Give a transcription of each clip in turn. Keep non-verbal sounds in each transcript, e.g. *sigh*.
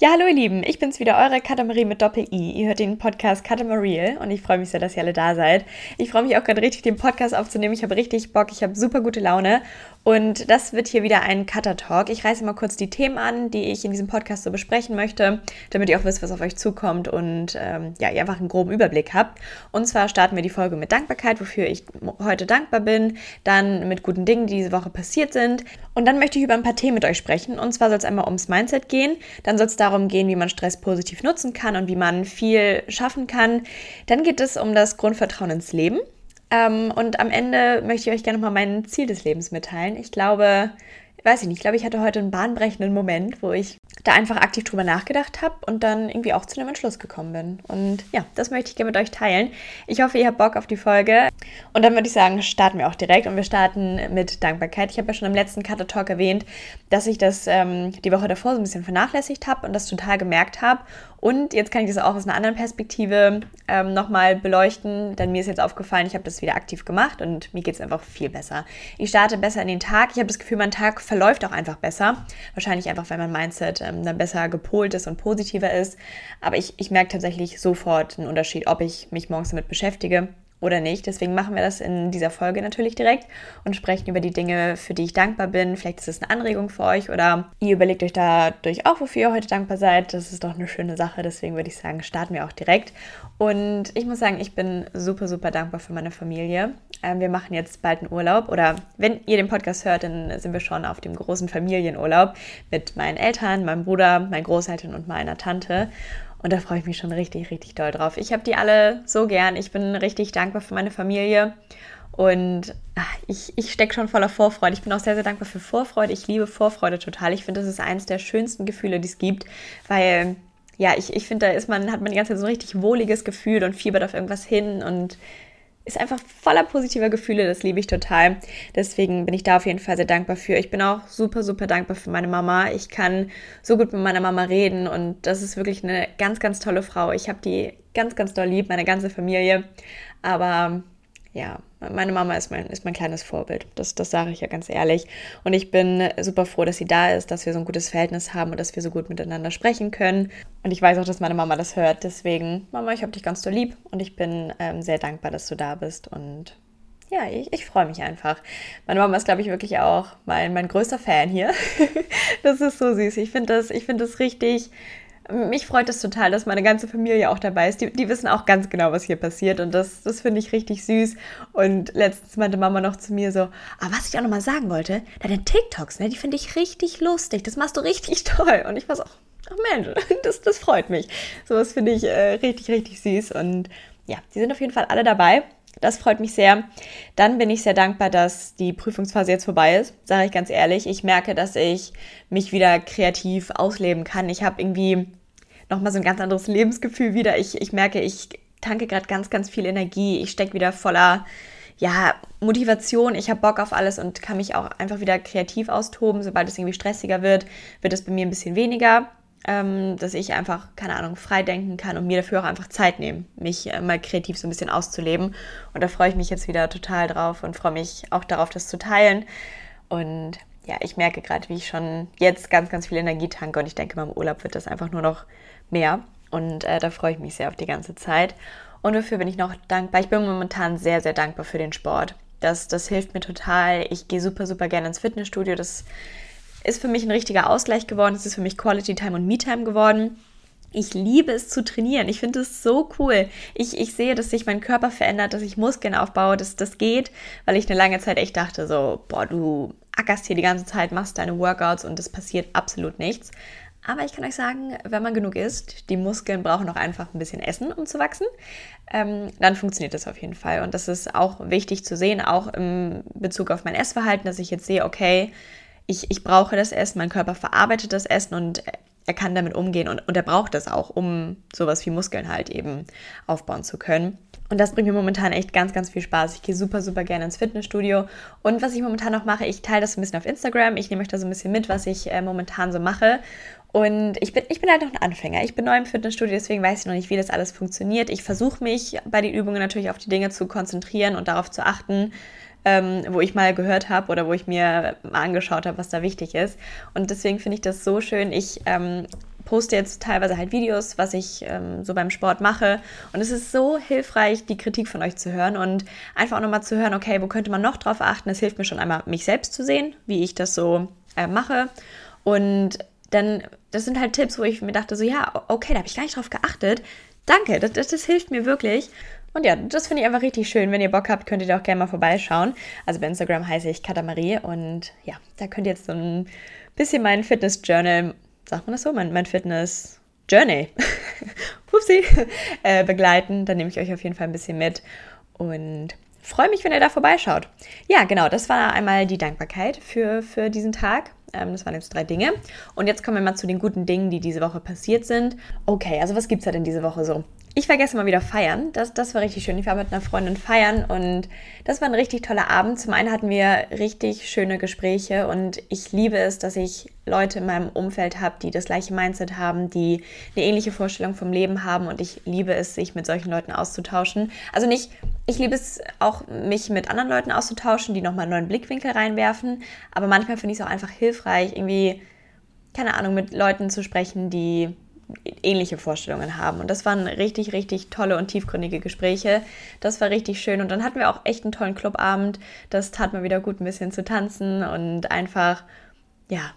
Ja, hallo ihr Lieben, ich bin's wieder, eure Katamarie mit Doppel-I. Ihr hört den Podcast Katamariel und ich freue mich sehr, dass ihr alle da seid. Ich freue mich auch gerade richtig, den Podcast aufzunehmen. Ich habe richtig Bock, ich habe super gute Laune und das wird hier wieder ein Cutter-Talk. Ich reiße mal kurz die Themen an, die ich in diesem Podcast so besprechen möchte, damit ihr auch wisst, was auf euch zukommt und ähm, ja, ihr einfach einen groben Überblick habt. Und zwar starten wir die Folge mit Dankbarkeit, wofür ich heute dankbar bin, dann mit guten Dingen, die diese Woche passiert sind und dann möchte ich über ein paar Themen mit euch sprechen. Und zwar soll es einmal ums Mindset gehen, dann soll es darum gehen, wie man Stress positiv nutzen kann und wie man viel schaffen kann. Dann geht es um das Grundvertrauen ins Leben. Ähm, und am Ende möchte ich euch gerne mal mein Ziel des Lebens mitteilen. Ich glaube, weiß ich nicht, ich glaube, ich hatte heute einen bahnbrechenden Moment, wo ich da einfach aktiv drüber nachgedacht habe und dann irgendwie auch zu einem Entschluss gekommen bin. Und ja, das möchte ich gerne mit euch teilen. Ich hoffe, ihr habt Bock auf die Folge. Und dann würde ich sagen, starten wir auch direkt und wir starten mit Dankbarkeit. Ich habe ja schon im letzten Cutter Talk erwähnt, dass ich das ähm, die Woche davor so ein bisschen vernachlässigt habe und das total gemerkt habe. Und jetzt kann ich das auch aus einer anderen Perspektive ähm, nochmal beleuchten, denn mir ist jetzt aufgefallen, ich habe das wieder aktiv gemacht und mir geht es einfach viel besser. Ich starte besser in den Tag. Ich habe das Gefühl, mein Tag verläuft auch einfach besser. Wahrscheinlich einfach, weil mein Mindset ähm, dann besser gepolt ist und positiver ist. Aber ich, ich merke tatsächlich sofort einen Unterschied, ob ich mich morgens damit beschäftige oder nicht. Deswegen machen wir das in dieser Folge natürlich direkt und sprechen über die Dinge, für die ich dankbar bin. Vielleicht ist es eine Anregung für euch oder ihr überlegt euch dadurch auch, wofür ihr heute dankbar seid. Das ist doch eine schöne Sache. Deswegen würde ich sagen, starten wir auch direkt. Und ich muss sagen, ich bin super, super dankbar für meine Familie. Ähm, wir machen jetzt bald einen Urlaub oder wenn ihr den Podcast hört, dann sind wir schon auf dem großen Familienurlaub mit meinen Eltern, meinem Bruder, meinen Großeltern und meiner Tante. Und da freue ich mich schon richtig, richtig doll drauf. Ich habe die alle so gern. Ich bin richtig dankbar für meine Familie. Und ach, ich, ich stecke schon voller Vorfreude. Ich bin auch sehr, sehr dankbar für Vorfreude. Ich liebe Vorfreude total. Ich finde, das ist eines der schönsten Gefühle, die es gibt, weil ja, ich, ich finde, da ist man, hat man die ganze Zeit so ein richtig wohliges Gefühl und fiebert auf irgendwas hin und ist einfach voller positiver Gefühle, das liebe ich total. Deswegen bin ich da auf jeden Fall sehr dankbar für. Ich bin auch super, super dankbar für meine Mama. Ich kann so gut mit meiner Mama reden und das ist wirklich eine ganz, ganz tolle Frau. Ich habe die ganz, ganz doll lieb, meine ganze Familie. Aber ja, meine Mama ist mein, ist mein kleines Vorbild. Das, das sage ich ja ganz ehrlich. Und ich bin super froh, dass sie da ist, dass wir so ein gutes Verhältnis haben und dass wir so gut miteinander sprechen können. Und ich weiß auch, dass meine Mama das hört. Deswegen, Mama, ich habe dich ganz so lieb und ich bin ähm, sehr dankbar, dass du da bist. Und ja, ich, ich freue mich einfach. Meine Mama ist, glaube ich, wirklich auch mein, mein größter Fan hier. *laughs* das ist so süß. Ich finde das, find das richtig mich freut es total, dass meine ganze Familie auch dabei ist. Die, die wissen auch ganz genau, was hier passiert und das, das finde ich richtig süß. Und letztens meinte Mama noch zu mir so, ah, was ich auch nochmal sagen wollte, deine TikToks, ne, die finde ich richtig lustig, das machst du richtig *laughs* toll. Und ich war so, ach Mensch, *laughs* das, das freut mich. Sowas finde ich äh, richtig, richtig süß und ja, die sind auf jeden Fall alle dabei. Das freut mich sehr. Dann bin ich sehr dankbar, dass die Prüfungsphase jetzt vorbei ist, sage ich ganz ehrlich. Ich merke, dass ich mich wieder kreativ ausleben kann. Ich habe irgendwie nochmal so ein ganz anderes Lebensgefühl wieder. Ich, ich merke, ich tanke gerade ganz, ganz viel Energie. Ich stecke wieder voller ja, Motivation. Ich habe Bock auf alles und kann mich auch einfach wieder kreativ austoben. Sobald es irgendwie stressiger wird, wird es bei mir ein bisschen weniger. Ähm, dass ich einfach, keine Ahnung, frei denken kann und mir dafür auch einfach Zeit nehmen, mich äh, mal kreativ so ein bisschen auszuleben. Und da freue ich mich jetzt wieder total drauf und freue mich auch darauf, das zu teilen. Und ja, ich merke gerade, wie ich schon jetzt ganz, ganz viel Energie tanke und ich denke, beim Urlaub wird das einfach nur noch mehr. Und äh, da freue ich mich sehr auf die ganze Zeit. Und dafür bin ich noch dankbar. Ich bin momentan sehr, sehr dankbar für den Sport. Das, das hilft mir total. Ich gehe super, super gerne ins Fitnessstudio. Das ist für mich ein richtiger Ausgleich geworden. Es ist für mich Quality Time und Me Time geworden. Ich liebe es zu trainieren. Ich finde es so cool. Ich, ich sehe, dass sich mein Körper verändert, dass ich Muskeln aufbaue, dass das geht, weil ich eine lange Zeit echt dachte, so, boah, du ackerst hier die ganze Zeit, machst deine Workouts und es passiert absolut nichts. Aber ich kann euch sagen, wenn man genug isst, die Muskeln brauchen auch einfach ein bisschen Essen, um zu wachsen, ähm, dann funktioniert das auf jeden Fall. Und das ist auch wichtig zu sehen, auch im Bezug auf mein Essverhalten, dass ich jetzt sehe, okay, ich, ich brauche das Essen, mein Körper verarbeitet das Essen und er kann damit umgehen und, und er braucht das auch, um sowas wie Muskeln halt eben aufbauen zu können. Und das bringt mir momentan echt ganz, ganz viel Spaß. Ich gehe super, super gerne ins Fitnessstudio. Und was ich momentan noch mache, ich teile das ein bisschen auf Instagram. Ich nehme euch da so ein bisschen mit, was ich äh, momentan so mache. Und ich bin, ich bin halt noch ein Anfänger. Ich bin neu im Fitnessstudio, deswegen weiß ich noch nicht, wie das alles funktioniert. Ich versuche mich bei den Übungen natürlich auf die Dinge zu konzentrieren und darauf zu achten, ähm, wo ich mal gehört habe oder wo ich mir mal angeschaut habe, was da wichtig ist. Und deswegen finde ich das so schön. Ich ähm, poste jetzt teilweise halt Videos, was ich ähm, so beim Sport mache. Und es ist so hilfreich, die Kritik von euch zu hören und einfach auch nochmal zu hören, okay, wo könnte man noch drauf achten? Es hilft mir schon einmal, mich selbst zu sehen, wie ich das so äh, mache. Und dann, das sind halt Tipps, wo ich mir dachte, so ja, okay, da habe ich gar nicht drauf geachtet. Danke, das, das, das hilft mir wirklich. Und ja, das finde ich einfach richtig schön. Wenn ihr Bock habt, könnt ihr da auch gerne mal vorbeischauen. Also bei Instagram heiße ich Katamarie und ja, da könnt ihr jetzt so ein bisschen mein Fitness Journal, sagt man das so? Mein, mein Fitness Journey, *laughs* Upsi, äh, begleiten. Da nehme ich euch auf jeden Fall ein bisschen mit und freue mich, wenn ihr da vorbeischaut. Ja, genau, das war einmal die Dankbarkeit für, für diesen Tag. Ähm, das waren jetzt drei Dinge. Und jetzt kommen wir mal zu den guten Dingen, die diese Woche passiert sind. Okay, also was gibt es da denn diese Woche so? Ich war gestern mal wieder feiern. Das, das war richtig schön. Ich war mit einer Freundin feiern und das war ein richtig toller Abend. Zum einen hatten wir richtig schöne Gespräche und ich liebe es, dass ich Leute in meinem Umfeld habe, die das gleiche Mindset haben, die eine ähnliche Vorstellung vom Leben haben und ich liebe es, sich mit solchen Leuten auszutauschen. Also nicht, ich liebe es auch, mich mit anderen Leuten auszutauschen, die nochmal einen neuen Blickwinkel reinwerfen, aber manchmal finde ich es auch einfach hilfreich, irgendwie, keine Ahnung, mit Leuten zu sprechen, die ähnliche Vorstellungen haben. Und das waren richtig, richtig tolle und tiefgründige Gespräche. Das war richtig schön. Und dann hatten wir auch echt einen tollen Clubabend. Das tat mir wieder gut, ein bisschen zu tanzen und einfach, ja,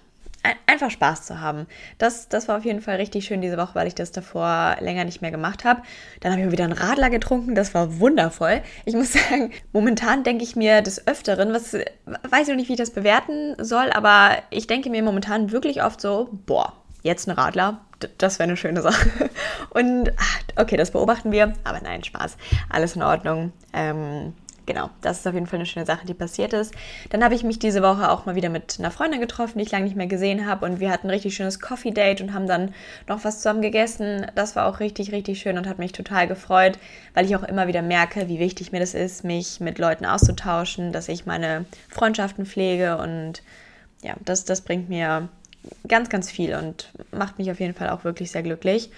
einfach Spaß zu haben. Das, das war auf jeden Fall richtig schön diese Woche, weil ich das davor länger nicht mehr gemacht habe. Dann habe ich mir wieder einen Radler getrunken, das war wundervoll. Ich muss *laughs* sagen, momentan denke ich mir des Öfteren, was weiß ich noch nicht, wie ich das bewerten soll, aber ich denke mir momentan wirklich oft so, boah, jetzt ein Radler, das wäre eine schöne Sache. *laughs* Und ah, okay, das beobachten wir, aber nein, Spaß. Alles in Ordnung. Ähm, genau, das ist auf jeden Fall eine schöne Sache, die passiert ist. Dann habe ich mich diese Woche auch mal wieder mit einer Freundin getroffen, die ich lange nicht mehr gesehen habe. Und wir hatten ein richtig schönes Coffee-Date und haben dann noch was zusammen gegessen. Das war auch richtig, richtig schön und hat mich total gefreut, weil ich auch immer wieder merke, wie wichtig mir das ist, mich mit Leuten auszutauschen, dass ich meine Freundschaften pflege und ja, das, das bringt mir ganz, ganz viel und macht mich auf jeden Fall auch wirklich sehr glücklich.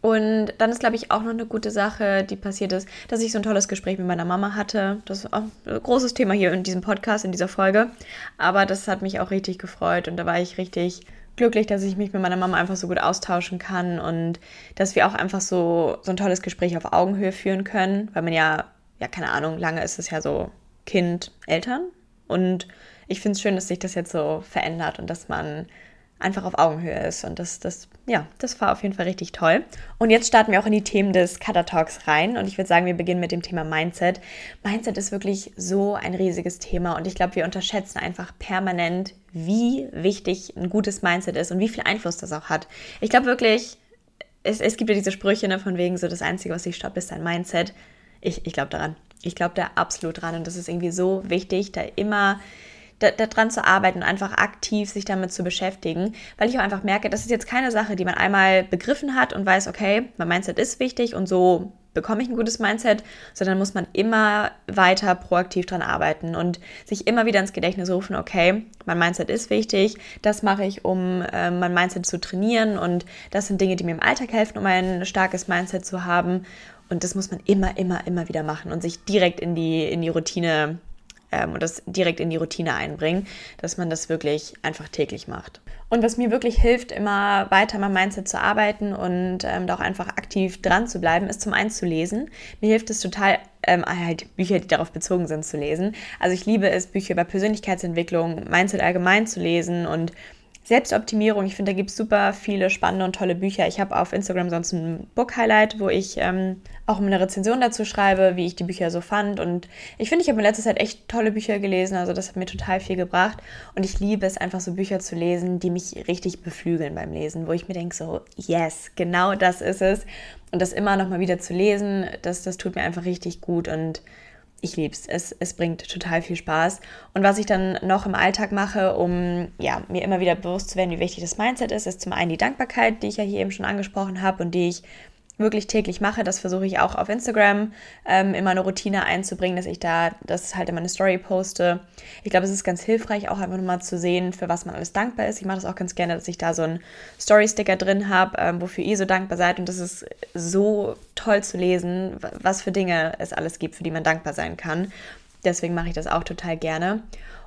Und dann ist, glaube ich, auch noch eine gute Sache, die passiert ist, dass ich so ein tolles Gespräch mit meiner Mama hatte. Das ist auch ein großes Thema hier in diesem Podcast, in dieser Folge. Aber das hat mich auch richtig gefreut und da war ich richtig glücklich, dass ich mich mit meiner Mama einfach so gut austauschen kann und dass wir auch einfach so, so ein tolles Gespräch auf Augenhöhe führen können, weil man ja, ja, keine Ahnung, lange ist es ja so Kind, Eltern. Und ich finde es schön, dass sich das jetzt so verändert und dass man einfach auf Augenhöhe ist. Und das, das, ja, das war auf jeden Fall richtig toll. Und jetzt starten wir auch in die Themen des Cutter Talks rein. Und ich würde sagen, wir beginnen mit dem Thema Mindset. Mindset ist wirklich so ein riesiges Thema. Und ich glaube, wir unterschätzen einfach permanent, wie wichtig ein gutes Mindset ist und wie viel Einfluss das auch hat. Ich glaube wirklich, es, es gibt ja diese Sprüche ne, von wegen so, das Einzige, was dich stoppt, ist dein Mindset. Ich, ich glaube daran. Ich glaube da absolut dran. Und das ist irgendwie so wichtig, da immer daran zu arbeiten und einfach aktiv sich damit zu beschäftigen, weil ich auch einfach merke, das ist jetzt keine Sache, die man einmal begriffen hat und weiß, okay, mein Mindset ist wichtig und so bekomme ich ein gutes Mindset, sondern muss man immer weiter proaktiv dran arbeiten und sich immer wieder ins Gedächtnis rufen, okay, mein Mindset ist wichtig, das mache ich, um äh, mein Mindset zu trainieren und das sind Dinge, die mir im Alltag helfen, um ein starkes Mindset zu haben und das muss man immer, immer, immer wieder machen und sich direkt in die, in die Routine ähm, und das direkt in die Routine einbringen, dass man das wirklich einfach täglich macht. Und was mir wirklich hilft, immer weiter mein Mindset zu arbeiten und ähm, da auch einfach aktiv dran zu bleiben, ist zum einen zu lesen. Mir hilft es total, ähm, halt Bücher, die darauf bezogen sind, zu lesen. Also ich liebe es, Bücher über Persönlichkeitsentwicklung, Mindset allgemein zu lesen und Selbstoptimierung, ich finde, da gibt es super viele spannende und tolle Bücher. Ich habe auf Instagram sonst ein Book-Highlight, wo ich ähm, auch eine Rezension dazu schreibe, wie ich die Bücher so fand. Und ich finde, ich habe in letzter Zeit echt tolle Bücher gelesen. Also das hat mir total viel gebracht. Und ich liebe es einfach so Bücher zu lesen, die mich richtig beflügeln beim Lesen, wo ich mir denke so, yes, genau das ist es. Und das immer nochmal wieder zu lesen, das, das tut mir einfach richtig gut. Und ich liebe es. Es bringt total viel Spaß. Und was ich dann noch im Alltag mache, um ja, mir immer wieder bewusst zu werden, wie wichtig das Mindset ist, ist zum einen die Dankbarkeit, die ich ja hier eben schon angesprochen habe und die ich wirklich täglich mache. Das versuche ich auch auf Instagram ähm, immer eine Routine einzubringen, dass ich da das halt in meine Story poste. Ich glaube, es ist ganz hilfreich, auch einfach nochmal zu sehen, für was man alles dankbar ist. Ich mache das auch ganz gerne, dass ich da so einen Story-Sticker drin habe, ähm, wofür ihr so dankbar seid. Und das ist so toll zu lesen, was für Dinge es alles gibt, für die man dankbar sein kann. Deswegen mache ich das auch total gerne.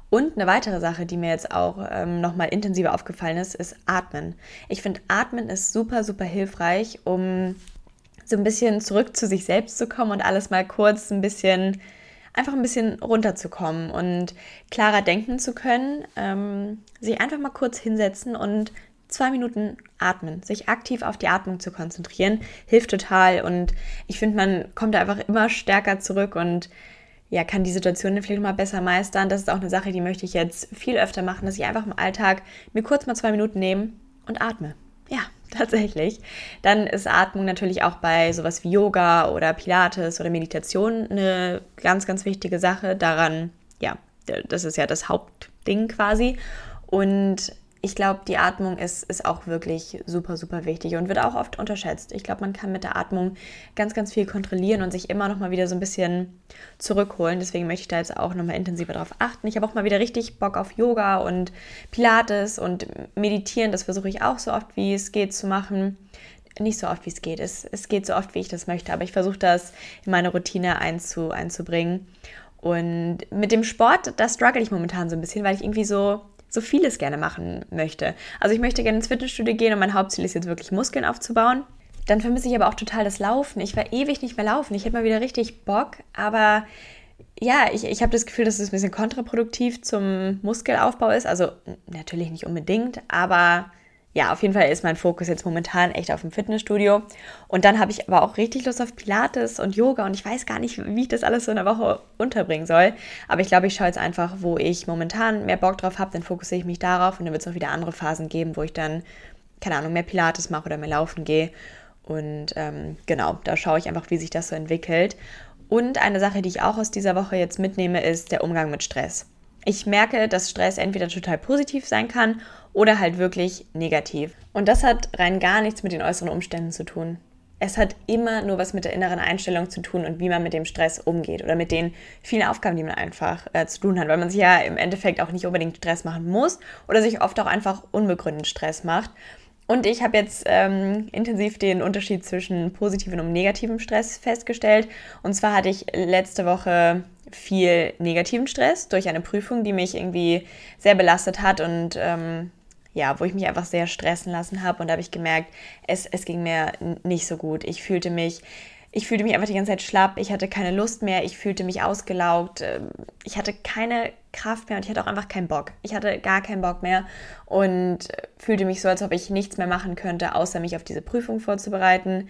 Und eine weitere Sache, die mir jetzt auch ähm, nochmal intensiver aufgefallen ist, ist Atmen. Ich finde, Atmen ist super, super hilfreich, um so ein bisschen zurück zu sich selbst zu kommen und alles mal kurz ein bisschen, einfach ein bisschen runterzukommen und klarer denken zu können. Ähm, sich einfach mal kurz hinsetzen und zwei Minuten atmen, sich aktiv auf die Atmung zu konzentrieren, hilft total und ich finde, man kommt da einfach immer stärker zurück und ja, kann die Situation vielleicht mal besser meistern. Das ist auch eine Sache, die möchte ich jetzt viel öfter machen, dass ich einfach im Alltag mir kurz mal zwei Minuten nehme und atme. Ja, *laughs* tatsächlich. Dann ist Atmung natürlich auch bei sowas wie Yoga oder Pilates oder Meditation eine ganz, ganz wichtige Sache. Daran, ja, das ist ja das Hauptding quasi. Und ich glaube, die Atmung ist, ist auch wirklich super, super wichtig und wird auch oft unterschätzt. Ich glaube, man kann mit der Atmung ganz, ganz viel kontrollieren und sich immer noch mal wieder so ein bisschen zurückholen. Deswegen möchte ich da jetzt auch noch mal intensiver darauf achten. Ich habe auch mal wieder richtig Bock auf Yoga und Pilates und Meditieren. Das versuche ich auch so oft, wie es geht, zu machen. Nicht so oft, wie es geht. Es, es geht so oft, wie ich das möchte. Aber ich versuche das in meine Routine einzu, einzubringen. Und mit dem Sport, da struggle ich momentan so ein bisschen, weil ich irgendwie so so vieles gerne machen möchte. Also ich möchte gerne ins Fitnessstudio gehen und mein Hauptziel ist jetzt wirklich Muskeln aufzubauen. Dann vermisse ich aber auch total das Laufen. Ich war ewig nicht mehr laufen. Ich hätte mal wieder richtig Bock, aber ja, ich, ich habe das Gefühl, dass es ein bisschen kontraproduktiv zum Muskelaufbau ist. Also natürlich nicht unbedingt, aber ja, auf jeden Fall ist mein Fokus jetzt momentan echt auf dem Fitnessstudio. Und dann habe ich aber auch richtig Lust auf Pilates und Yoga und ich weiß gar nicht, wie ich das alles so in der Woche unterbringen soll. Aber ich glaube, ich schaue jetzt einfach, wo ich momentan mehr Bock drauf habe, dann fokussiere ich mich darauf und dann wird es auch wieder andere Phasen geben, wo ich dann, keine Ahnung, mehr Pilates mache oder mehr laufen gehe. Und ähm, genau, da schaue ich einfach, wie sich das so entwickelt. Und eine Sache, die ich auch aus dieser Woche jetzt mitnehme, ist der Umgang mit Stress. Ich merke, dass Stress entweder total positiv sein kann oder halt wirklich negativ. Und das hat rein gar nichts mit den äußeren Umständen zu tun. Es hat immer nur was mit der inneren Einstellung zu tun und wie man mit dem Stress umgeht oder mit den vielen Aufgaben, die man einfach äh, zu tun hat, weil man sich ja im Endeffekt auch nicht unbedingt Stress machen muss oder sich oft auch einfach unbegründet Stress macht. Und ich habe jetzt ähm, intensiv den Unterschied zwischen positivem und negativem Stress festgestellt. Und zwar hatte ich letzte Woche viel negativen Stress durch eine Prüfung, die mich irgendwie sehr belastet hat und ähm, ja, wo ich mich einfach sehr stressen lassen habe. Und da habe ich gemerkt, es, es ging mir nicht so gut. Ich fühlte mich, ich fühlte mich einfach die ganze Zeit schlapp. Ich hatte keine Lust mehr. Ich fühlte mich ausgelaugt. Ähm, ich hatte keine Kraft mehr und ich hatte auch einfach keinen Bock. Ich hatte gar keinen Bock mehr und fühlte mich so, als ob ich nichts mehr machen könnte, außer mich auf diese Prüfung vorzubereiten.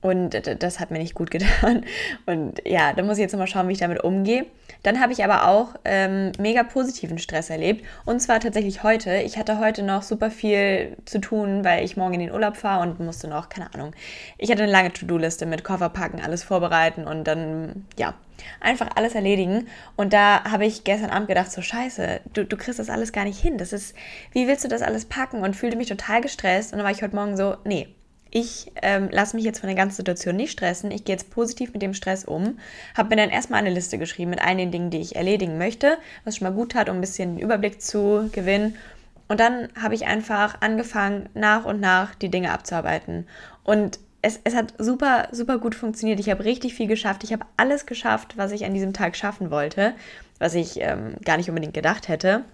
Und das hat mir nicht gut *laughs* getan. Und ja, da muss ich jetzt mal schauen, wie ich damit umgehe. Dann habe ich aber auch ähm, mega positiven Stress erlebt. Und zwar tatsächlich heute. Ich hatte heute noch super viel zu tun, weil ich morgen in den Urlaub fahre und musste noch, keine Ahnung, ich hatte eine lange To-Do-Liste mit Koffer packen, alles vorbereiten und dann, ja, einfach alles erledigen. Und da habe ich gestern Abend gedacht, so scheiße, du, du kriegst das alles gar nicht hin. Das ist, wie willst du das alles packen? Und fühlte mich total gestresst. Und dann war ich heute Morgen so, nee, ich ähm, lasse mich jetzt von der ganzen Situation nicht stressen. Ich gehe jetzt positiv mit dem Stress um. Habe mir dann erstmal eine Liste geschrieben mit all den Dingen, die ich erledigen möchte, was schon mal gut hat, um ein bisschen den Überblick zu gewinnen. Und dann habe ich einfach angefangen, nach und nach die Dinge abzuarbeiten. Und es, es hat super, super gut funktioniert. Ich habe richtig viel geschafft. Ich habe alles geschafft, was ich an diesem Tag schaffen wollte, was ich ähm, gar nicht unbedingt gedacht hätte.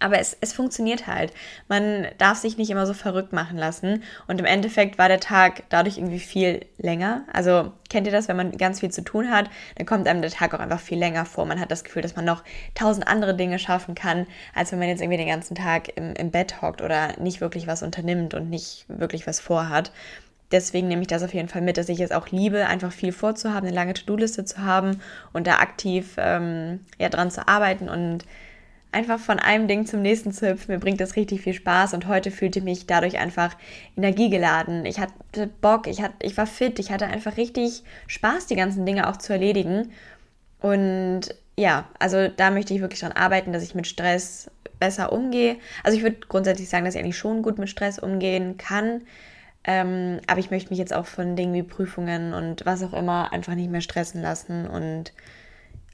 Aber es, es funktioniert halt. Man darf sich nicht immer so verrückt machen lassen. Und im Endeffekt war der Tag dadurch irgendwie viel länger. Also kennt ihr das, wenn man ganz viel zu tun hat, dann kommt einem der Tag auch einfach viel länger vor. Man hat das Gefühl, dass man noch tausend andere Dinge schaffen kann, als wenn man jetzt irgendwie den ganzen Tag im, im Bett hockt oder nicht wirklich was unternimmt und nicht wirklich was vorhat. Deswegen nehme ich das auf jeden Fall mit, dass ich es auch liebe, einfach viel vorzuhaben, eine lange To-Do-Liste zu haben und da aktiv ähm, ja, dran zu arbeiten und einfach von einem Ding zum nächsten zu hüpfen. Mir bringt das richtig viel Spaß und heute fühlte ich mich dadurch einfach energiegeladen. Ich hatte Bock, ich, hatte, ich war fit, ich hatte einfach richtig Spaß, die ganzen Dinge auch zu erledigen. Und ja, also da möchte ich wirklich dran arbeiten, dass ich mit Stress besser umgehe. Also ich würde grundsätzlich sagen, dass ich eigentlich schon gut mit Stress umgehen kann. Ähm, aber ich möchte mich jetzt auch von Dingen wie Prüfungen und was auch immer einfach nicht mehr stressen lassen und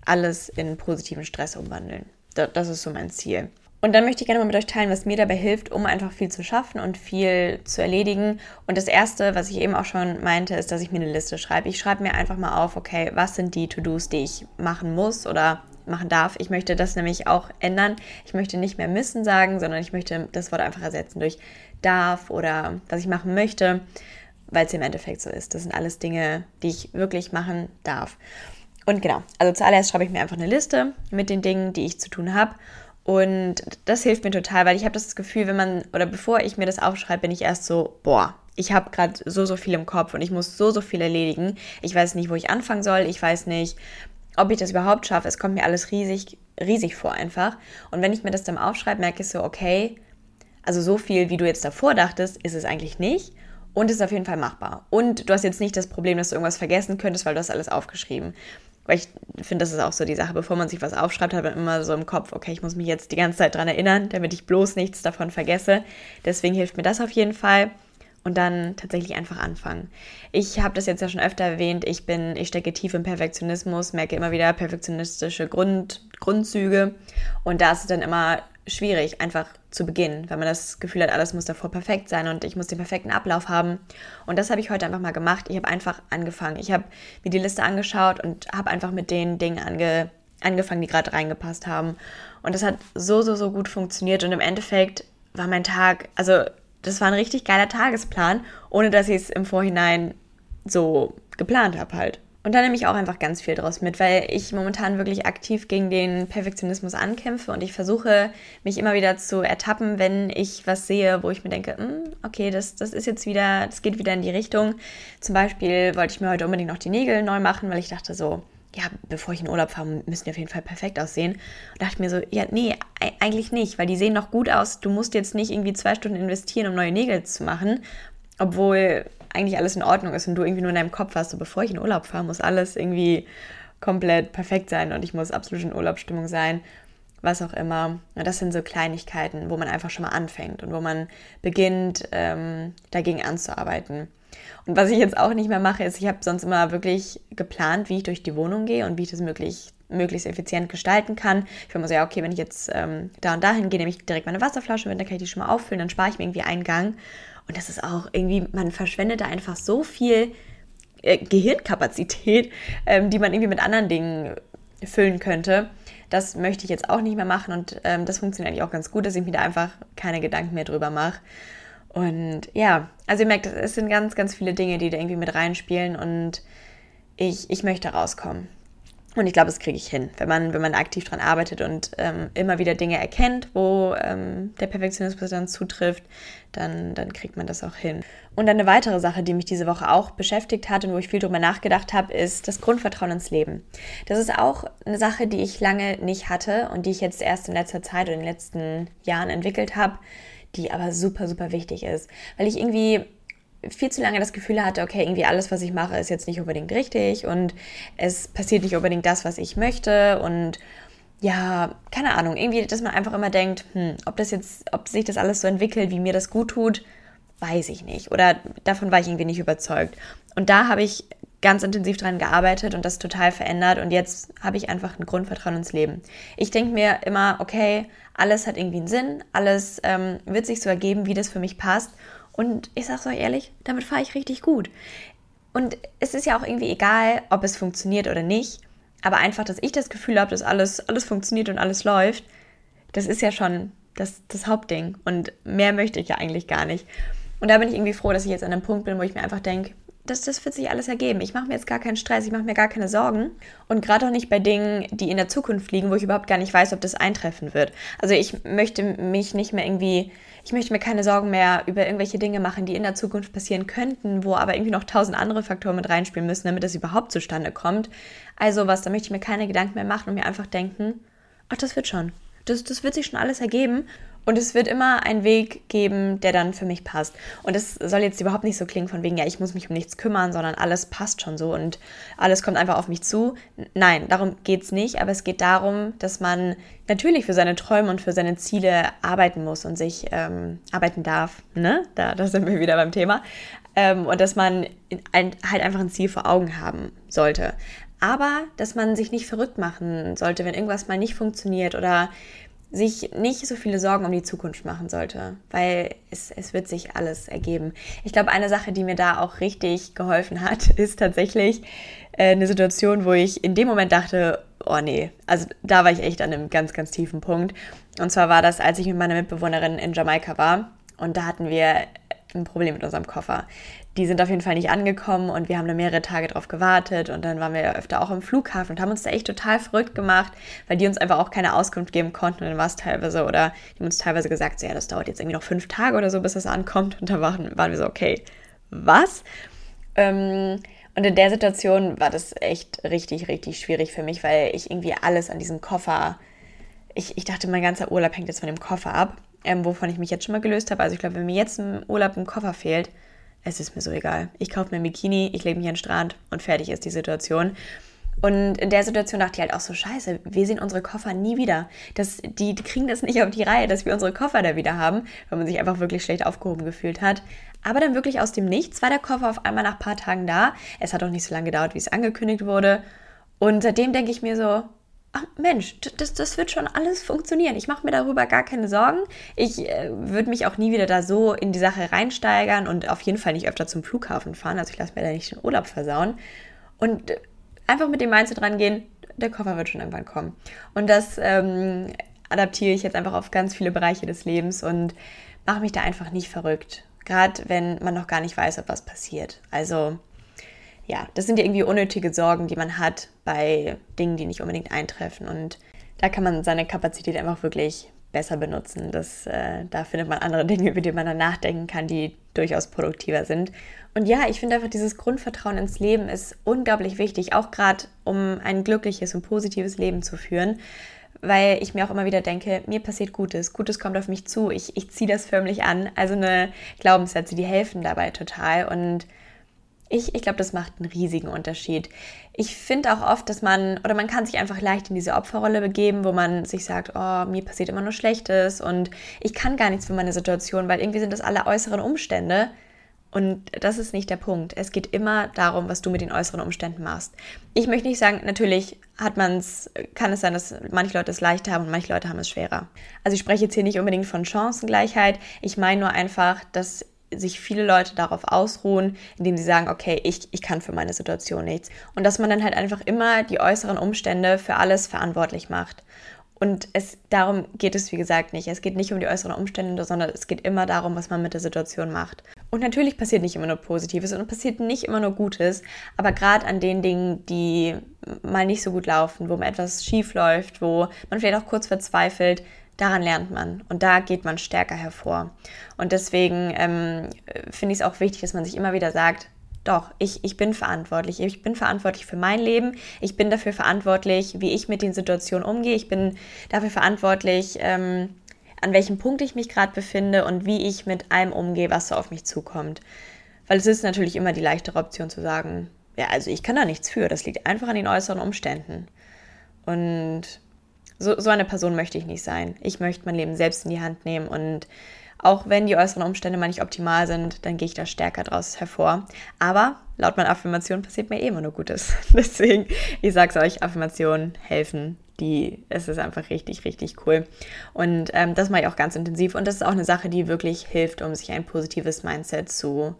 alles in positiven Stress umwandeln das ist so mein Ziel. Und dann möchte ich gerne mal mit euch teilen, was mir dabei hilft, um einfach viel zu schaffen und viel zu erledigen. Und das Erste, was ich eben auch schon meinte, ist, dass ich mir eine Liste schreibe. Ich schreibe mir einfach mal auf, okay, was sind die To-Dos, die ich machen muss oder machen darf. Ich möchte das nämlich auch ändern. Ich möchte nicht mehr müssen sagen, sondern ich möchte das Wort einfach ersetzen durch darf oder was ich machen möchte, weil es im Endeffekt so ist. Das sind alles Dinge, die ich wirklich machen darf. Und genau, also zuallererst schreibe ich mir einfach eine Liste mit den Dingen, die ich zu tun habe. Und das hilft mir total, weil ich habe das Gefühl, wenn man, oder bevor ich mir das aufschreibe, bin ich erst so, boah, ich habe gerade so, so viel im Kopf und ich muss so, so viel erledigen. Ich weiß nicht, wo ich anfangen soll. Ich weiß nicht, ob ich das überhaupt schaffe. Es kommt mir alles riesig, riesig vor einfach. Und wenn ich mir das dann aufschreibe, merke ich so, okay, also so viel, wie du jetzt davor dachtest, ist es eigentlich nicht. Und ist auf jeden Fall machbar. Und du hast jetzt nicht das Problem, dass du irgendwas vergessen könntest, weil du hast alles aufgeschrieben. Weil ich finde, das ist auch so die Sache, bevor man sich was aufschreibt, hat man immer so im Kopf, okay, ich muss mich jetzt die ganze Zeit dran erinnern, damit ich bloß nichts davon vergesse. Deswegen hilft mir das auf jeden Fall und dann tatsächlich einfach anfangen. Ich habe das jetzt ja schon öfter erwähnt, ich bin, ich stecke tief im Perfektionismus, merke immer wieder perfektionistische Grund, Grundzüge und da ist es dann immer schwierig, einfach zu beginnen, weil man das Gefühl hat, alles muss davor perfekt sein und ich muss den perfekten Ablauf haben. Und das habe ich heute einfach mal gemacht. Ich habe einfach angefangen. Ich habe mir die Liste angeschaut und habe einfach mit den Dingen ange, angefangen, die gerade reingepasst haben. Und das hat so, so, so gut funktioniert und im Endeffekt war mein Tag, also das war ein richtig geiler Tagesplan, ohne dass ich es im Vorhinein so geplant habe halt. Und da nehme ich auch einfach ganz viel draus mit, weil ich momentan wirklich aktiv gegen den Perfektionismus ankämpfe und ich versuche, mich immer wieder zu ertappen, wenn ich was sehe, wo ich mir denke, hm, okay, das, das ist jetzt wieder, das geht wieder in die Richtung. Zum Beispiel wollte ich mir heute unbedingt noch die Nägel neu machen, weil ich dachte so, ja, bevor ich in Urlaub fahre, müssen die auf jeden Fall perfekt aussehen. Und dachte mir so, ja, nee, eigentlich nicht, weil die sehen noch gut aus. Du musst jetzt nicht irgendwie zwei Stunden investieren, um neue Nägel zu machen, obwohl eigentlich alles in Ordnung ist und du irgendwie nur in deinem Kopf hast, so bevor ich in Urlaub fahre, muss alles irgendwie komplett perfekt sein und ich muss absolut in Urlaubsstimmung sein, was auch immer. Und das sind so Kleinigkeiten, wo man einfach schon mal anfängt und wo man beginnt, ähm, dagegen anzuarbeiten. Und was ich jetzt auch nicht mehr mache, ist, ich habe sonst immer wirklich geplant, wie ich durch die Wohnung gehe und wie ich das möglich, möglichst effizient gestalten kann. Ich war immer so, ja, okay, wenn ich jetzt ähm, da und dahin gehe, nehme ich direkt meine Wasserflasche mit, dann kann ich die schon mal auffüllen, dann spare ich mir irgendwie einen Gang. Und das ist auch irgendwie, man verschwendet da einfach so viel äh, Gehirnkapazität, *laughs* ähm, die man irgendwie mit anderen Dingen füllen könnte. Das möchte ich jetzt auch nicht mehr machen und ähm, das funktioniert eigentlich auch ganz gut, dass ich mir da einfach keine Gedanken mehr drüber mache. Und ja, also ihr merkt, es sind ganz, ganz viele Dinge, die da irgendwie mit reinspielen und ich, ich möchte rauskommen. Und ich glaube, das kriege ich hin, wenn man, wenn man aktiv daran arbeitet und ähm, immer wieder Dinge erkennt, wo ähm, der Perfektionismus dann zutrifft, dann, dann kriegt man das auch hin. Und eine weitere Sache, die mich diese Woche auch beschäftigt hat und wo ich viel drüber nachgedacht habe, ist das Grundvertrauen ins Leben. Das ist auch eine Sache, die ich lange nicht hatte und die ich jetzt erst in letzter Zeit oder in den letzten Jahren entwickelt habe die aber super, super wichtig ist. Weil ich irgendwie viel zu lange das Gefühl hatte, okay, irgendwie alles, was ich mache, ist jetzt nicht unbedingt richtig und es passiert nicht unbedingt das, was ich möchte und ja, keine Ahnung, irgendwie, dass man einfach immer denkt, hm, ob das jetzt, ob sich das alles so entwickelt, wie mir das gut tut, weiß ich nicht. Oder davon war ich irgendwie nicht überzeugt. Und da habe ich ganz intensiv dran gearbeitet und das total verändert und jetzt habe ich einfach ein Grundvertrauen ins Leben. Ich denke mir immer, okay, alles hat irgendwie einen Sinn, alles ähm, wird sich so ergeben, wie das für mich passt und ich sage es euch ehrlich, damit fahre ich richtig gut. Und es ist ja auch irgendwie egal, ob es funktioniert oder nicht, aber einfach, dass ich das Gefühl habe, dass alles, alles funktioniert und alles läuft, das ist ja schon das, das Hauptding und mehr möchte ich ja eigentlich gar nicht. Und da bin ich irgendwie froh, dass ich jetzt an einem Punkt bin, wo ich mir einfach denke, das, das wird sich alles ergeben. Ich mache mir jetzt gar keinen Stress, ich mache mir gar keine Sorgen. Und gerade auch nicht bei Dingen, die in der Zukunft liegen, wo ich überhaupt gar nicht weiß, ob das eintreffen wird. Also ich möchte mich nicht mehr irgendwie, ich möchte mir keine Sorgen mehr über irgendwelche Dinge machen, die in der Zukunft passieren könnten, wo aber irgendwie noch tausend andere Faktoren mit reinspielen müssen, damit das überhaupt zustande kommt. Also was, da möchte ich mir keine Gedanken mehr machen und mir einfach denken, ach, das wird schon. Das, das wird sich schon alles ergeben. Und es wird immer einen Weg geben, der dann für mich passt. Und es soll jetzt überhaupt nicht so klingen von wegen, ja, ich muss mich um nichts kümmern, sondern alles passt schon so und alles kommt einfach auf mich zu. Nein, darum geht es nicht. Aber es geht darum, dass man natürlich für seine Träume und für seine Ziele arbeiten muss und sich ähm, arbeiten darf. Ne? Da, da sind wir wieder beim Thema. Ähm, und dass man ein, halt einfach ein Ziel vor Augen haben sollte. Aber dass man sich nicht verrückt machen sollte, wenn irgendwas mal nicht funktioniert oder sich nicht so viele Sorgen um die Zukunft machen sollte, weil es, es wird sich alles ergeben. Ich glaube, eine Sache, die mir da auch richtig geholfen hat, *laughs* ist tatsächlich äh, eine Situation, wo ich in dem Moment dachte, oh nee, also da war ich echt an einem ganz, ganz tiefen Punkt. Und zwar war das, als ich mit meiner Mitbewohnerin in Jamaika war und da hatten wir ein Problem mit unserem Koffer. Die sind auf jeden Fall nicht angekommen und wir haben da mehrere Tage drauf gewartet und dann waren wir ja öfter auch im Flughafen und haben uns da echt total verrückt gemacht, weil die uns einfach auch keine Auskunft geben konnten und dann war es teilweise oder die haben uns teilweise gesagt, so, ja, das dauert jetzt irgendwie noch fünf Tage oder so, bis das ankommt und da waren, waren wir so, okay, was? Ähm, und in der Situation war das echt richtig, richtig schwierig für mich, weil ich irgendwie alles an diesem Koffer, ich, ich dachte, mein ganzer Urlaub hängt jetzt von dem Koffer ab, ähm, wovon ich mich jetzt schon mal gelöst habe. Also ich glaube, wenn mir jetzt im Urlaub ein Koffer fehlt, es ist mir so egal. Ich kaufe mir ein Bikini, ich lege mich an den Strand und fertig ist die Situation. Und in der Situation dachte ich halt auch so, scheiße, wir sehen unsere Koffer nie wieder. Das, die kriegen das nicht auf die Reihe, dass wir unsere Koffer da wieder haben, weil man sich einfach wirklich schlecht aufgehoben gefühlt hat. Aber dann wirklich aus dem Nichts war der Koffer auf einmal nach ein paar Tagen da. Es hat auch nicht so lange gedauert, wie es angekündigt wurde. Und seitdem denke ich mir so, ach Mensch, das, das wird schon alles funktionieren. Ich mache mir darüber gar keine Sorgen. Ich äh, würde mich auch nie wieder da so in die Sache reinsteigern und auf jeden Fall nicht öfter zum Flughafen fahren. Also ich lasse mir da nicht den Urlaub versauen. Und äh, einfach mit dem Mindset rangehen, der Koffer wird schon irgendwann kommen. Und das ähm, adaptiere ich jetzt einfach auf ganz viele Bereiche des Lebens und mache mich da einfach nicht verrückt. Gerade wenn man noch gar nicht weiß, ob was passiert. Also ja, das sind ja irgendwie unnötige Sorgen, die man hat bei Dingen, die nicht unbedingt eintreffen. Und da kann man seine Kapazität einfach wirklich besser benutzen. Das, äh, da findet man andere Dinge, über die man dann nachdenken kann, die durchaus produktiver sind. Und ja, ich finde einfach, dieses Grundvertrauen ins Leben ist unglaublich wichtig, auch gerade um ein glückliches und positives Leben zu führen weil ich mir auch immer wieder denke, mir passiert Gutes, Gutes kommt auf mich zu, ich, ich ziehe das förmlich an. Also eine Glaubenssätze, die helfen dabei total und ich, ich glaube, das macht einen riesigen Unterschied. Ich finde auch oft, dass man, oder man kann sich einfach leicht in diese Opferrolle begeben, wo man sich sagt, oh, mir passiert immer nur Schlechtes und ich kann gar nichts für meine Situation, weil irgendwie sind das alle äußeren Umstände. Und das ist nicht der Punkt. Es geht immer darum, was du mit den äußeren Umständen machst. Ich möchte nicht sagen, natürlich hat man's, kann es sein, dass manche Leute es leichter haben und manche Leute haben es schwerer. Also ich spreche jetzt hier nicht unbedingt von Chancengleichheit. Ich meine nur einfach, dass sich viele Leute darauf ausruhen, indem sie sagen, okay, ich, ich kann für meine Situation nichts. Und dass man dann halt einfach immer die äußeren Umstände für alles verantwortlich macht. Und es, darum geht es, wie gesagt, nicht. Es geht nicht um die äußeren Umstände, sondern es geht immer darum, was man mit der Situation macht. Und natürlich passiert nicht immer nur Positives und passiert nicht immer nur Gutes, aber gerade an den Dingen, die mal nicht so gut laufen, wo man etwas schief läuft, wo man vielleicht auch kurz verzweifelt, daran lernt man und da geht man stärker hervor. Und deswegen ähm, finde ich es auch wichtig, dass man sich immer wieder sagt, doch, ich, ich bin verantwortlich. Ich bin verantwortlich für mein Leben. Ich bin dafür verantwortlich, wie ich mit den Situationen umgehe. Ich bin dafür verantwortlich, ähm, an welchem Punkt ich mich gerade befinde und wie ich mit allem umgehe, was so auf mich zukommt. Weil es ist natürlich immer die leichtere Option zu sagen, ja, also ich kann da nichts für. Das liegt einfach an den äußeren Umständen. Und so, so eine Person möchte ich nicht sein. Ich möchte mein Leben selbst in die Hand nehmen und auch wenn die äußeren Umstände mal nicht optimal sind, dann gehe ich da stärker draus hervor. Aber laut meiner Affirmation passiert mir eh immer nur Gutes. *laughs* Deswegen, ich sage es euch, Affirmationen helfen. Die, es ist einfach richtig, richtig cool. Und ähm, das mache ich auch ganz intensiv. Und das ist auch eine Sache, die wirklich hilft, um sich ein positives Mindset zu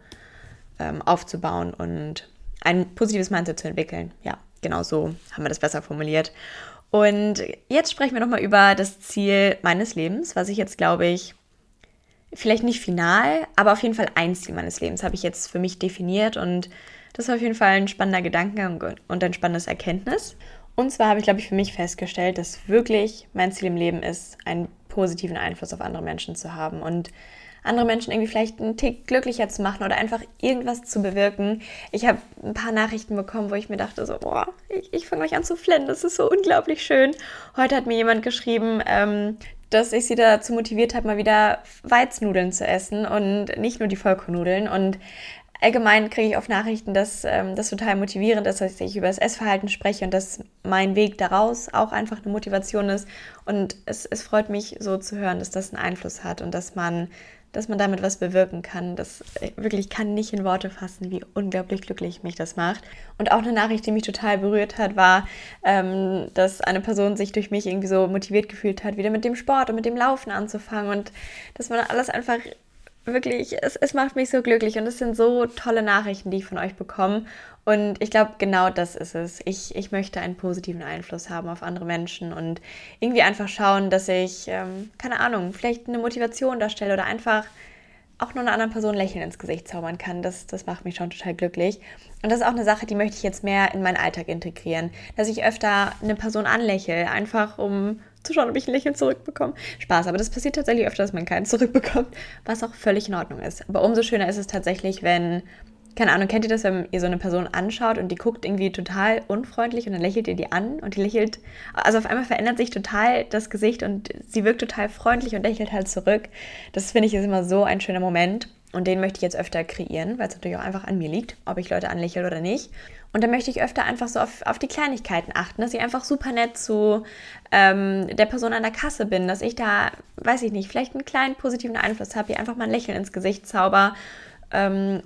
ähm, aufzubauen und ein positives Mindset zu entwickeln. Ja, genau so haben wir das besser formuliert. Und jetzt sprechen wir nochmal über das Ziel meines Lebens, was ich jetzt, glaube ich, vielleicht nicht final, aber auf jeden Fall ein Ziel meines Lebens habe ich jetzt für mich definiert und das war auf jeden Fall ein spannender Gedankengang und ein spannendes Erkenntnis. Und zwar habe ich, glaube ich, für mich festgestellt, dass wirklich mein Ziel im Leben ist, einen positiven Einfluss auf andere Menschen zu haben und andere Menschen irgendwie vielleicht einen Tick glücklicher zu machen oder einfach irgendwas zu bewirken. Ich habe ein paar Nachrichten bekommen, wo ich mir dachte, so, boah, ich, ich fange gleich an zu flennen, das ist so unglaublich schön. Heute hat mir jemand geschrieben, ähm, dass ich sie dazu motiviert habe, mal wieder Weiznudeln zu essen und nicht nur die Vollkornnudeln. Und allgemein kriege ich oft Nachrichten, dass ähm, das total motivierend ist, dass ich über das Essverhalten spreche und dass mein Weg daraus auch einfach eine Motivation ist. Und es, es freut mich so zu hören, dass das einen Einfluss hat und dass man dass man damit was bewirken kann. Das äh, wirklich kann nicht in Worte fassen, wie unglaublich glücklich mich das macht. Und auch eine Nachricht, die mich total berührt hat, war, ähm, dass eine Person sich durch mich irgendwie so motiviert gefühlt hat, wieder mit dem Sport und mit dem Laufen anzufangen und dass man alles einfach wirklich, es, es macht mich so glücklich und es sind so tolle Nachrichten, die ich von euch bekomme. Und ich glaube, genau das ist es. Ich, ich möchte einen positiven Einfluss haben auf andere Menschen und irgendwie einfach schauen, dass ich, ähm, keine Ahnung, vielleicht eine Motivation darstelle oder einfach auch nur einer anderen Person Lächeln ins Gesicht zaubern kann. Das, das macht mich schon total glücklich. Und das ist auch eine Sache, die möchte ich jetzt mehr in meinen Alltag integrieren. Dass ich öfter eine Person anlächle, einfach um zu schauen, ob ich ein Lächeln zurückbekomme. Spaß, aber das passiert tatsächlich öfter, dass man keinen zurückbekommt, was auch völlig in Ordnung ist. Aber umso schöner ist es tatsächlich, wenn keine Ahnung, kennt ihr das, wenn ihr so eine Person anschaut und die guckt irgendwie total unfreundlich und dann lächelt ihr die an und die lächelt, also auf einmal verändert sich total das Gesicht und sie wirkt total freundlich und lächelt halt zurück. Das finde ich ist immer so ein schöner Moment und den möchte ich jetzt öfter kreieren, weil es natürlich auch einfach an mir liegt, ob ich Leute anlächle oder nicht. Und dann möchte ich öfter einfach so auf, auf die Kleinigkeiten achten, dass ich einfach super nett zu ähm, der Person an der Kasse bin, dass ich da, weiß ich nicht, vielleicht einen kleinen positiven Einfluss habe, ihr einfach mal ein Lächeln ins Gesicht zauber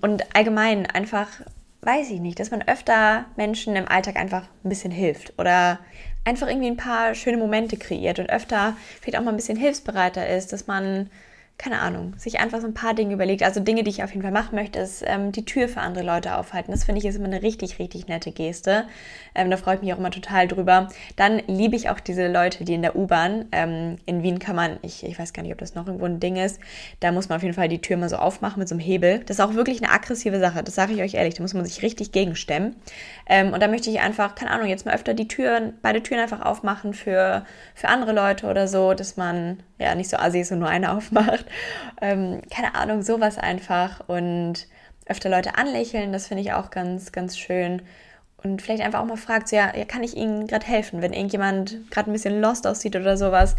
und allgemein einfach, weiß ich nicht, dass man öfter Menschen im Alltag einfach ein bisschen hilft oder einfach irgendwie ein paar schöne Momente kreiert und öfter vielleicht auch mal ein bisschen hilfsbereiter ist, dass man keine Ahnung, sich einfach so ein paar Dinge überlegt. Also Dinge, die ich auf jeden Fall machen möchte, ist ähm, die Tür für andere Leute aufhalten. Das finde ich ist immer eine richtig, richtig nette Geste. Ähm, da freue ich mich auch immer total drüber. Dann liebe ich auch diese Leute, die in der U-Bahn, ähm, in Wien kann man, ich, ich weiß gar nicht, ob das noch irgendwo ein Ding ist, da muss man auf jeden Fall die Tür mal so aufmachen mit so einem Hebel. Das ist auch wirklich eine aggressive Sache, das sage ich euch ehrlich, da muss man sich richtig gegenstemmen. Ähm, und da möchte ich einfach, keine Ahnung, jetzt mal öfter die Türen, beide Türen einfach aufmachen für, für andere Leute oder so, dass man ja nicht so assi ist und nur eine *laughs* aufmacht. Ähm, keine Ahnung, sowas einfach. Und öfter Leute anlächeln, das finde ich auch ganz, ganz schön. Und vielleicht einfach auch mal fragt, so, ja, kann ich Ihnen gerade helfen, wenn irgendjemand gerade ein bisschen lost aussieht oder sowas,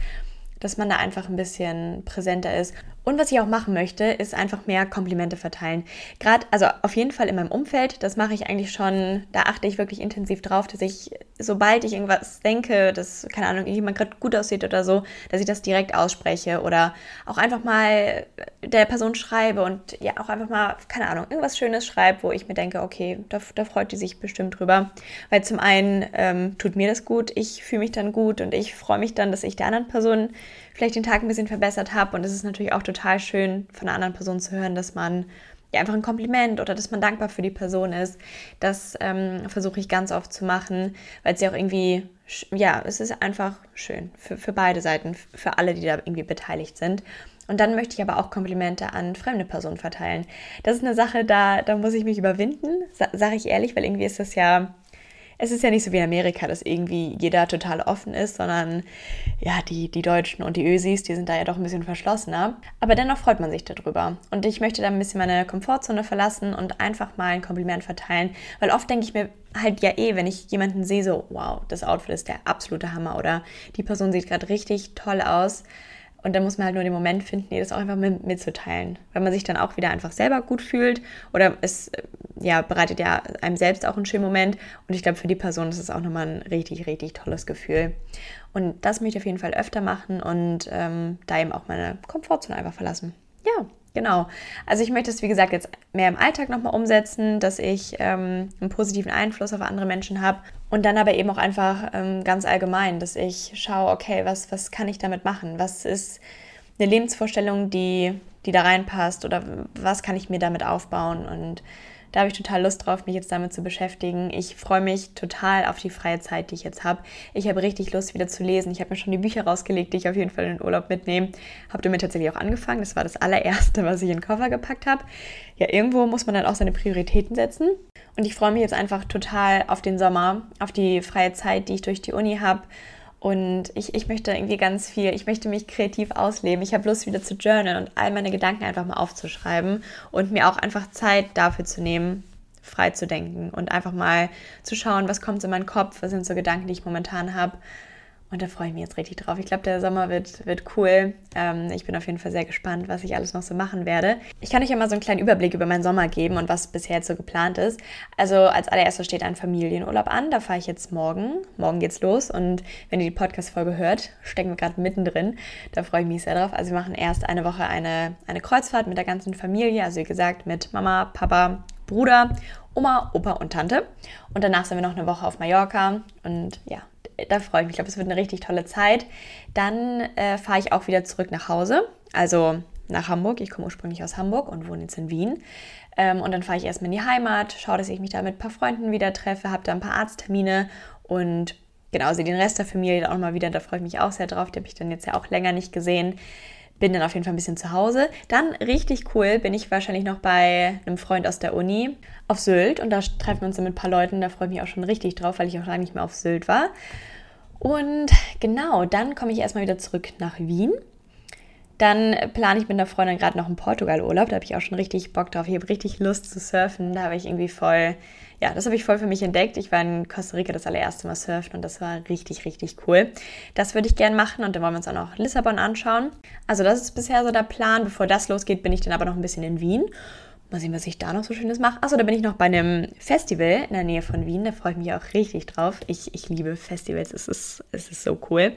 dass man da einfach ein bisschen präsenter ist. Und was ich auch machen möchte, ist einfach mehr Komplimente verteilen. Gerade, also auf jeden Fall in meinem Umfeld, das mache ich eigentlich schon, da achte ich wirklich intensiv drauf, dass ich, sobald ich irgendwas denke, dass, keine Ahnung, jemand gerade gut aussieht oder so, dass ich das direkt ausspreche oder auch einfach mal der Person schreibe und ja, auch einfach mal, keine Ahnung, irgendwas Schönes schreibe, wo ich mir denke, okay, da, da freut die sich bestimmt drüber. Weil zum einen ähm, tut mir das gut, ich fühle mich dann gut und ich freue mich dann, dass ich der anderen Person vielleicht den Tag ein bisschen verbessert habe. Und es ist natürlich auch total schön von einer anderen Person zu hören, dass man ja einfach ein Kompliment oder dass man dankbar für die Person ist. Das ähm, versuche ich ganz oft zu machen, weil es ja auch irgendwie, ja, es ist einfach schön für, für beide Seiten, für alle, die da irgendwie beteiligt sind. Und dann möchte ich aber auch Komplimente an fremde Personen verteilen. Das ist eine Sache, da, da muss ich mich überwinden, sage ich ehrlich, weil irgendwie ist das ja es ist ja nicht so wie in Amerika, dass irgendwie jeder total offen ist, sondern ja, die, die Deutschen und die Ösis, die sind da ja doch ein bisschen verschlossener. Aber dennoch freut man sich darüber. Und ich möchte da ein bisschen meine Komfortzone verlassen und einfach mal ein Kompliment verteilen, weil oft denke ich mir halt ja eh, wenn ich jemanden sehe, so, wow, das Outfit ist der absolute Hammer oder die Person sieht gerade richtig toll aus und dann muss man halt nur den Moment finden, ihr das auch einfach mit, mitzuteilen, weil man sich dann auch wieder einfach selber gut fühlt oder es äh, ja, bereitet ja einem selbst auch einen schönen Moment und ich glaube, für die Person ist es auch nochmal ein richtig, richtig tolles Gefühl. Und das möchte ich auf jeden Fall öfter machen und ähm, da eben auch meine Komfortzone einfach verlassen. Ja, Genau. Also ich möchte es, wie gesagt, jetzt mehr im Alltag nochmal umsetzen, dass ich ähm, einen positiven Einfluss auf andere Menschen habe und dann aber eben auch einfach ähm, ganz allgemein, dass ich schaue, okay, was, was kann ich damit machen? Was ist eine Lebensvorstellung, die, die da reinpasst oder was kann ich mir damit aufbauen? Und da habe ich total Lust drauf, mich jetzt damit zu beschäftigen. Ich freue mich total auf die freie Zeit, die ich jetzt habe. Ich habe richtig Lust, wieder zu lesen. Ich habe mir schon die Bücher rausgelegt, die ich auf jeden Fall in den Urlaub mitnehme. Habe damit tatsächlich auch angefangen. Das war das allererste, was ich in den Koffer gepackt habe. Ja, irgendwo muss man dann auch seine Prioritäten setzen. Und ich freue mich jetzt einfach total auf den Sommer, auf die freie Zeit, die ich durch die Uni habe und ich, ich möchte irgendwie ganz viel, ich möchte mich kreativ ausleben. Ich habe Lust, wieder zu journalen und all meine Gedanken einfach mal aufzuschreiben und mir auch einfach Zeit dafür zu nehmen, frei zu denken und einfach mal zu schauen, was kommt in meinen Kopf, was sind so Gedanken, die ich momentan habe und da freue ich mich jetzt richtig drauf. Ich glaube, der Sommer wird, wird cool. Ähm, ich bin auf jeden Fall sehr gespannt, was ich alles noch so machen werde. Ich kann euch ja mal so einen kleinen Überblick über meinen Sommer geben und was bisher jetzt so geplant ist. Also als allererstes steht ein Familienurlaub an. Da fahre ich jetzt morgen. Morgen geht's los. Und wenn ihr die Podcast-Folge hört, stecken wir gerade mittendrin. Da freue ich mich sehr drauf. Also wir machen erst eine Woche eine, eine Kreuzfahrt mit der ganzen Familie. Also wie gesagt, mit Mama, Papa, Bruder, Oma, Opa und Tante. Und danach sind wir noch eine Woche auf Mallorca. Und ja, da freue ich mich. Ich glaube, es wird eine richtig tolle Zeit. Dann äh, fahre ich auch wieder zurück nach Hause. Also nach Hamburg. Ich komme ursprünglich aus Hamburg und wohne jetzt in Wien. Ähm, und dann fahre ich erstmal in die Heimat, schaue, dass ich mich da mit ein paar Freunden wieder treffe, habe da ein paar Arzttermine und genau, sehe den Rest der Familie dann auch mal wieder. Da freue ich mich auch sehr drauf. Die habe ich dann jetzt ja auch länger nicht gesehen. Bin dann auf jeden Fall ein bisschen zu Hause. Dann richtig cool bin ich wahrscheinlich noch bei einem Freund aus der Uni auf Sylt und da treffen wir uns dann mit ein paar Leuten. Da freue ich mich auch schon richtig drauf, weil ich auch lange nicht mehr auf Sylt war. Und genau, dann komme ich erstmal wieder zurück nach Wien dann plane ich mit einer Freundin gerade noch einen Portugal-Urlaub. Da habe ich auch schon richtig Bock drauf. Ich habe richtig Lust zu surfen. Da habe ich irgendwie voll, ja, das habe ich voll für mich entdeckt. Ich war in Costa Rica das allererste Mal surfen und das war richtig, richtig cool. Das würde ich gerne machen und dann wollen wir uns auch noch Lissabon anschauen. Also das ist bisher so der Plan. Bevor das losgeht, bin ich dann aber noch ein bisschen in Wien. Mal sehen, was ich da noch so Schönes mache. Achso, da bin ich noch bei einem Festival in der Nähe von Wien. Da freue ich mich auch richtig drauf. Ich, ich liebe Festivals. Es ist, es ist so cool.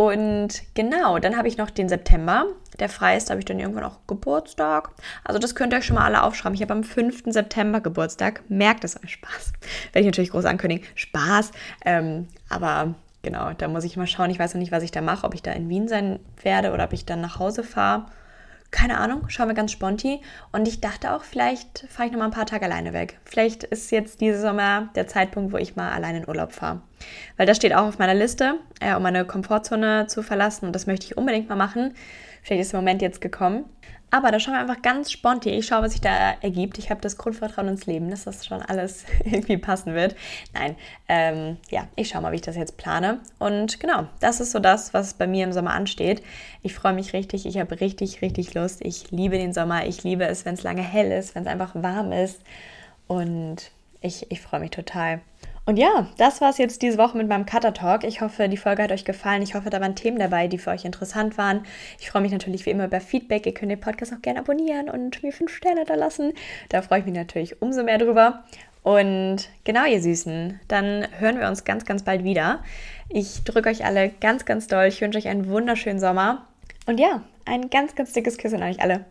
Und genau, dann habe ich noch den September. Der frei ist, da habe ich dann irgendwann auch Geburtstag. Also das könnt ihr euch schon mal alle aufschreiben. Ich habe am 5. September Geburtstag. Merkt es euch Spaß. *laughs* Werde ich natürlich groß ankündigen. Spaß. Ähm, aber genau, da muss ich mal schauen. Ich weiß noch nicht, was ich da mache. Ob ich da in Wien sein werde oder ob ich dann nach Hause fahre keine Ahnung, schauen wir ganz sponti. Und ich dachte auch, vielleicht fahre ich noch mal ein paar Tage alleine weg. Vielleicht ist jetzt dieser Sommer der Zeitpunkt, wo ich mal alleine in Urlaub fahre. Weil das steht auch auf meiner Liste, äh, um meine Komfortzone zu verlassen. Und das möchte ich unbedingt mal machen. Vielleicht ist der Moment jetzt gekommen. Aber da schauen wir einfach ganz spontan. Ich schaue, was sich da ergibt. Ich habe das Grundvertrauen ins Leben, dass das schon alles *laughs* irgendwie passen wird. Nein, ähm, ja, ich schaue mal, wie ich das jetzt plane. Und genau, das ist so das, was bei mir im Sommer ansteht. Ich freue mich richtig. Ich habe richtig, richtig Lust. Ich liebe den Sommer. Ich liebe es, wenn es lange hell ist, wenn es einfach warm ist. Und ich, ich freue mich total. Und ja, das war es jetzt diese Woche mit meinem Cutter Talk. Ich hoffe, die Folge hat euch gefallen. Ich hoffe, da waren Themen dabei, die für euch interessant waren. Ich freue mich natürlich wie immer über Feedback. Ihr könnt den Podcast auch gerne abonnieren und mir fünf Sterne da lassen. Da freue ich mich natürlich umso mehr drüber. Und genau, ihr Süßen, dann hören wir uns ganz, ganz bald wieder. Ich drücke euch alle ganz, ganz doll. Ich wünsche euch einen wunderschönen Sommer. Und ja, ein ganz, ganz dickes Küsschen an euch alle.